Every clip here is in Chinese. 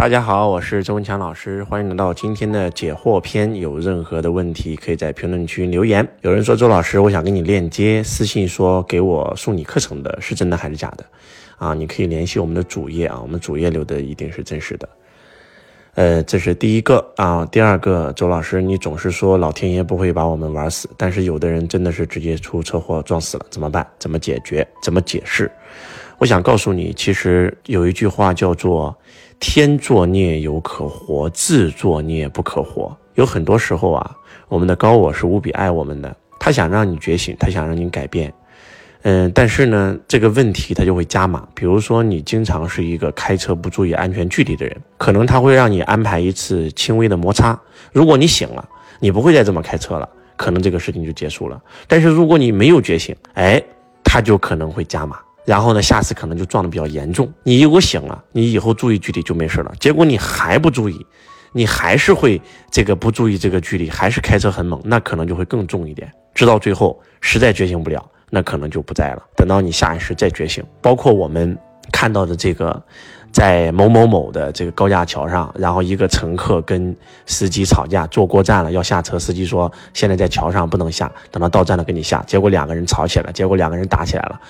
大家好，我是周文强老师，欢迎来到今天的解惑篇。有任何的问题，可以在评论区留言。有人说周老师，我想跟你链接，私信说给我送你课程的是真的还是假的？啊，你可以联系我们的主页啊，我们主页留的一定是真实的。呃，这是第一个啊。第二个，周老师，你总是说老天爷不会把我们玩死，但是有的人真的是直接出车祸撞死了，怎么办？怎么解决？怎么解释？我想告诉你，其实有一句话叫做。天作孽犹可活，自作孽不可活。有很多时候啊，我们的高我是无比爱我们的，他想让你觉醒，他想让你改变。嗯，但是呢，这个问题他就会加码。比如说，你经常是一个开车不注意安全距离的人，可能他会让你安排一次轻微的摩擦。如果你醒了，你不会再这么开车了，可能这个事情就结束了。但是如果你没有觉醒，哎，他就可能会加码。然后呢，下次可能就撞得比较严重。你如果醒了，你以后注意距离就没事了。结果你还不注意，你还是会这个不注意这个距离，还是开车很猛，那可能就会更重一点。直到最后实在觉醒不了，那可能就不在了。等到你下意识再觉醒，包括我们看到的这个，在某某某的这个高架桥上，然后一个乘客跟司机吵架，坐过站了要下车，司机说现在在桥上不能下，等到到站了跟你下。结果两个人吵起来，结果两个人打起来了。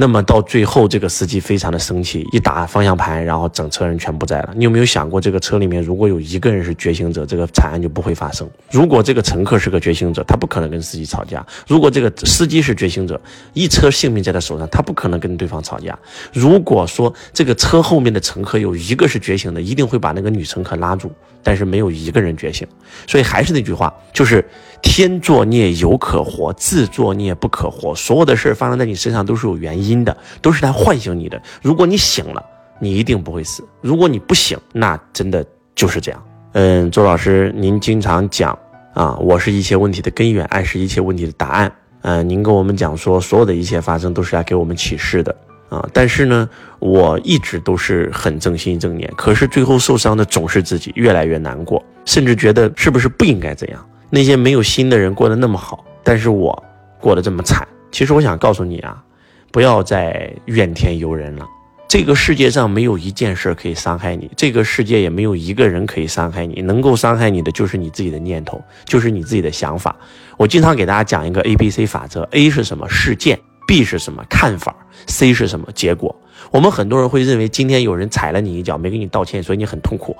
那么到最后，这个司机非常的生气，一打方向盘，然后整车人全不在了。你有没有想过，这个车里面如果有一个人是觉醒者，这个惨案就不会发生？如果这个乘客是个觉醒者，他不可能跟司机吵架；如果这个司机是觉醒者，一车性命在他手上，他不可能跟对方吵架。如果说这个车后面的乘客有一个是觉醒的，一定会把那个女乘客拉住，但是没有一个人觉醒。所以还是那句话，就是天作孽犹可活，自作孽不可活。所有的事发生在你身上都是有原因。的都是来唤醒你的。如果你醒了，你一定不会死；如果你不醒，那真的就是这样。嗯，周老师，您经常讲啊，我是一切问题的根源，爱是一切问题的答案。嗯，您跟我们讲说，所有的一切发生都是来给我们启示的啊。但是呢，我一直都是很正心正念，可是最后受伤的总是自己，越来越难过，甚至觉得是不是不应该这样？那些没有心的人过得那么好，但是我过得这么惨。其实我想告诉你啊。不要再怨天尤人了。这个世界上没有一件事可以伤害你，这个世界也没有一个人可以伤害你。能够伤害你的就是你自己的念头，就是你自己的想法。我经常给大家讲一个 A B C 法则：A 是什么？事件；B 是什么？看法；C 是什么？结果。我们很多人会认为今天有人踩了你一脚，没给你道歉，所以你很痛苦。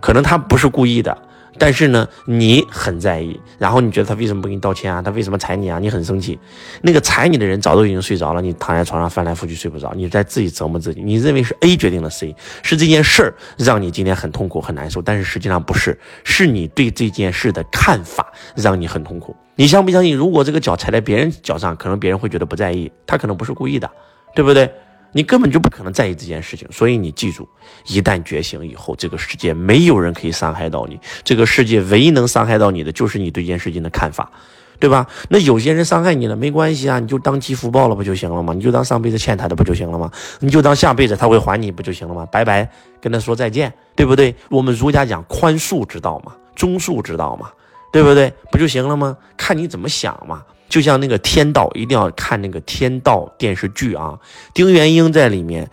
可能他不是故意的。但是呢，你很在意，然后你觉得他为什么不给你道歉啊？他为什么踩你啊？你很生气。那个踩你的人早都已经睡着了，你躺在床上翻来覆去睡不着，你在自己折磨自己。你认为是 A 决定了 C，是这件事儿让你今天很痛苦很难受，但是实际上不是，是你对这件事的看法让你很痛苦。你相不相信？如果这个脚踩在别人脚上，可能别人会觉得不在意，他可能不是故意的，对不对？你根本就不可能在意这件事情，所以你记住，一旦觉醒以后，这个世界没有人可以伤害到你。这个世界唯一能伤害到你的，就是你对这件事情的看法，对吧？那有些人伤害你了，没关系啊，你就当积福报了不就行了吗？你就当上辈子欠他的不就行了吗？你就当下辈子他会还你不就行了吗？拜拜，跟他说再见，对不对？我们儒家讲宽恕之道嘛，中恕之道嘛，对不对？不就行了吗？看你怎么想嘛。就像那个天道，一定要看那个天道电视剧啊。丁元英在里面，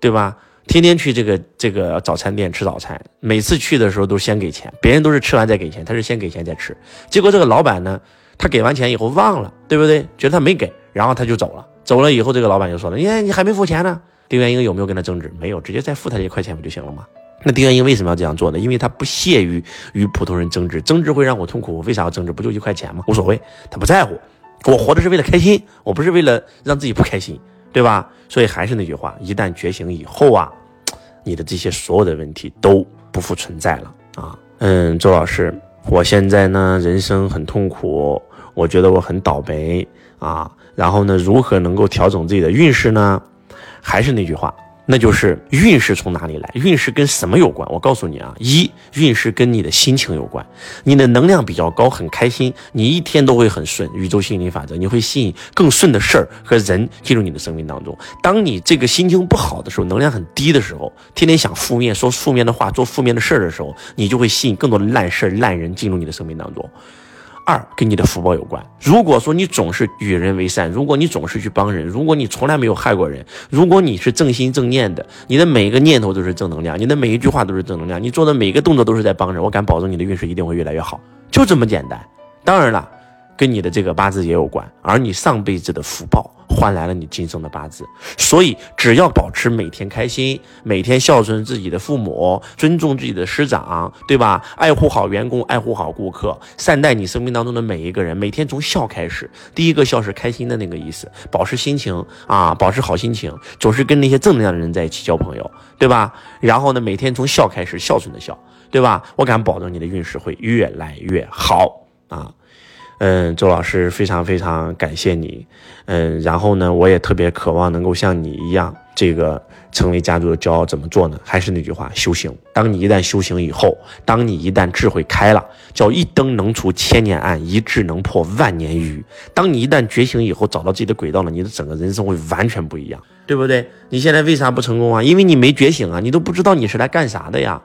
对吧？天天去这个这个早餐店吃早餐，每次去的时候都先给钱，别人都是吃完再给钱，他是先给钱再吃。结果这个老板呢，他给完钱以后忘了，对不对？觉得他没给，然后他就走了。走了以后，这个老板就说了：“耶，你还没付钱呢。”丁元英有没有跟他争执？没有，直接再付他一块钱不就行了吗？那丁元英为什么要这样做呢？因为他不屑于与普通人争执，争执会让我痛苦。我为啥要争执？不就一块钱吗？无所谓，他不在乎。我活着是为了开心，我不是为了让自己不开心，对吧？所以还是那句话，一旦觉醒以后啊，你的这些所有的问题都不复存在了啊。嗯，周老师，我现在呢人生很痛苦，我觉得我很倒霉啊。然后呢，如何能够调整自己的运势呢？还是那句话。那就是运势从哪里来？运势跟什么有关？我告诉你啊，一运势跟你的心情有关。你的能量比较高，很开心，你一天都会很顺。宇宙吸引力法则，你会吸引更顺的事儿和人进入你的生命当中。当你这个心情不好的时候，能量很低的时候，天天想负面，说负面的话，做负面的事儿的时候，你就会吸引更多的烂事儿、烂人进入你的生命当中。二跟你的福报有关。如果说你总是与人为善，如果你总是去帮人，如果你从来没有害过人，如果你是正心正念的，你的每一个念头都是正能量，你的每一句话都是正能量，你做的每一个动作都是在帮人，我敢保证你的运势一定会越来越好，就这么简单。当然了。跟你的这个八字也有关，而你上辈子的福报换来了你今生的八字，所以只要保持每天开心，每天孝顺自己的父母，尊重自己的师长，对吧？爱护好员工，爱护好顾客，善待你生命当中的每一个人，每天从笑开始。第一个笑是开心的那个意思，保持心情啊，保持好心情，总是跟那些正能量的人在一起交朋友，对吧？然后呢，每天从笑开始，孝顺的孝，对吧？我敢保证你的运势会越来越好啊。嗯，周老师非常非常感谢你，嗯，然后呢，我也特别渴望能够像你一样，这个成为家族的骄傲。怎么做呢？还是那句话，修行。当你一旦修行以后，当你一旦智慧开了，叫一灯能除千年暗，一智能破万年愚。当你一旦觉醒以后，找到自己的轨道了，你的整个人生会完全不一样，对不对？你现在为啥不成功啊？因为你没觉醒啊，你都不知道你是来干啥的呀，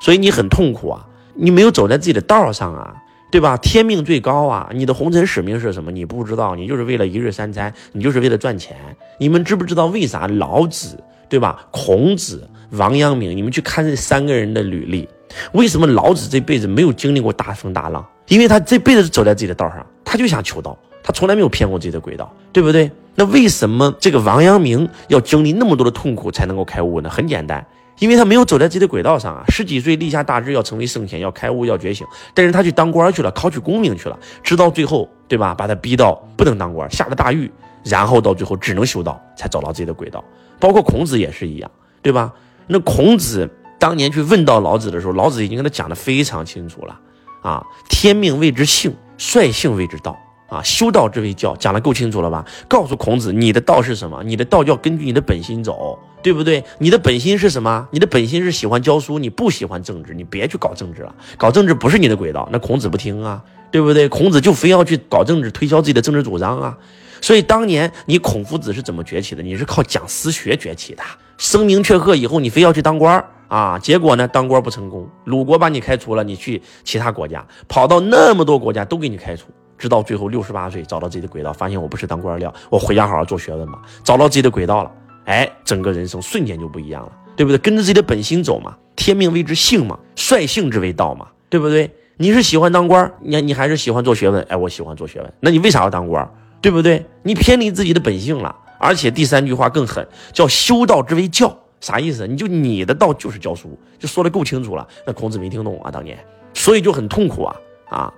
所以你很痛苦啊，你没有走在自己的道上啊。对吧？天命最高啊！你的红尘使命是什么？你不知道，你就是为了一日三餐，你就是为了赚钱。你们知不知道为啥老子，对吧？孔子、王阳明，你们去看这三个人的履历，为什么老子这辈子没有经历过大风大浪？因为他这辈子走在自己的道上，他就想求道，他从来没有骗过自己的轨道，对不对？那为什么这个王阳明要经历那么多的痛苦才能够开悟呢？很简单。因为他没有走在自己的轨道上啊，十几岁立下大志要成为圣贤，要开悟，要觉醒，但是他去当官去了，考取功名去了，直到最后，对吧？把他逼到不能当官，下了大狱，然后到最后只能修道，才找到自己的轨道。包括孔子也是一样，对吧？那孔子当年去问到老子的时候，老子已经跟他讲的非常清楚了啊，天命谓之性，率性谓之道。啊，修道之谓教，讲的够清楚了吧？告诉孔子，你的道是什么？你的道要根据你的本心走，对不对？你的本心是什么？你的本心是喜欢教书，你不喜欢政治，你别去搞政治了，搞政治不是你的轨道。那孔子不听啊，对不对？孔子就非要去搞政治，推销自己的政治主张啊。所以当年你孔夫子是怎么崛起的？你是靠讲私学崛起的，声名鹊赫以后，你非要去当官啊？结果呢，当官不成功，鲁国把你开除了，你去其他国家，跑到那么多国家都给你开除。直到最后六十八岁找到自己的轨道，发现我不是当官料，我回家好好做学问吧。找到自己的轨道了，哎，整个人生瞬间就不一样了，对不对？跟着自己的本心走嘛，天命谓之性嘛，率性之为道嘛，对不对？你是喜欢当官，你你还是喜欢做学问？哎，我喜欢做学问，那你为啥要当官？对不对？你偏离自己的本性了。而且第三句话更狠，叫修道之为教，啥意思？你就你的道就是教书，就说的够清楚了。那孔子没听懂啊，当年，所以就很痛苦啊啊。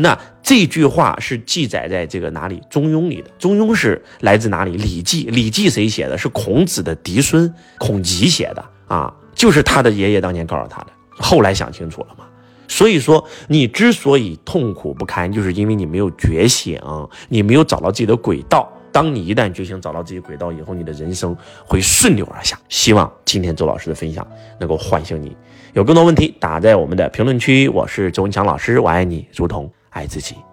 那这句话是记载在这个哪里？《中庸》里的。《中庸》是来自哪里？《礼记》。《礼记》谁写的？是孔子的嫡孙孔吉写的啊，就是他的爷爷当年告诉他的。后来想清楚了嘛？所以说，你之所以痛苦不堪，就是因为你没有觉醒，你没有找到自己的轨道。当你一旦觉醒，找到自己轨道以后，你的人生会顺流而下。希望今天周老师的分享能够唤醒你。有更多问题，打在我们的评论区。我是周文强老师，我爱你，如同。爱自己。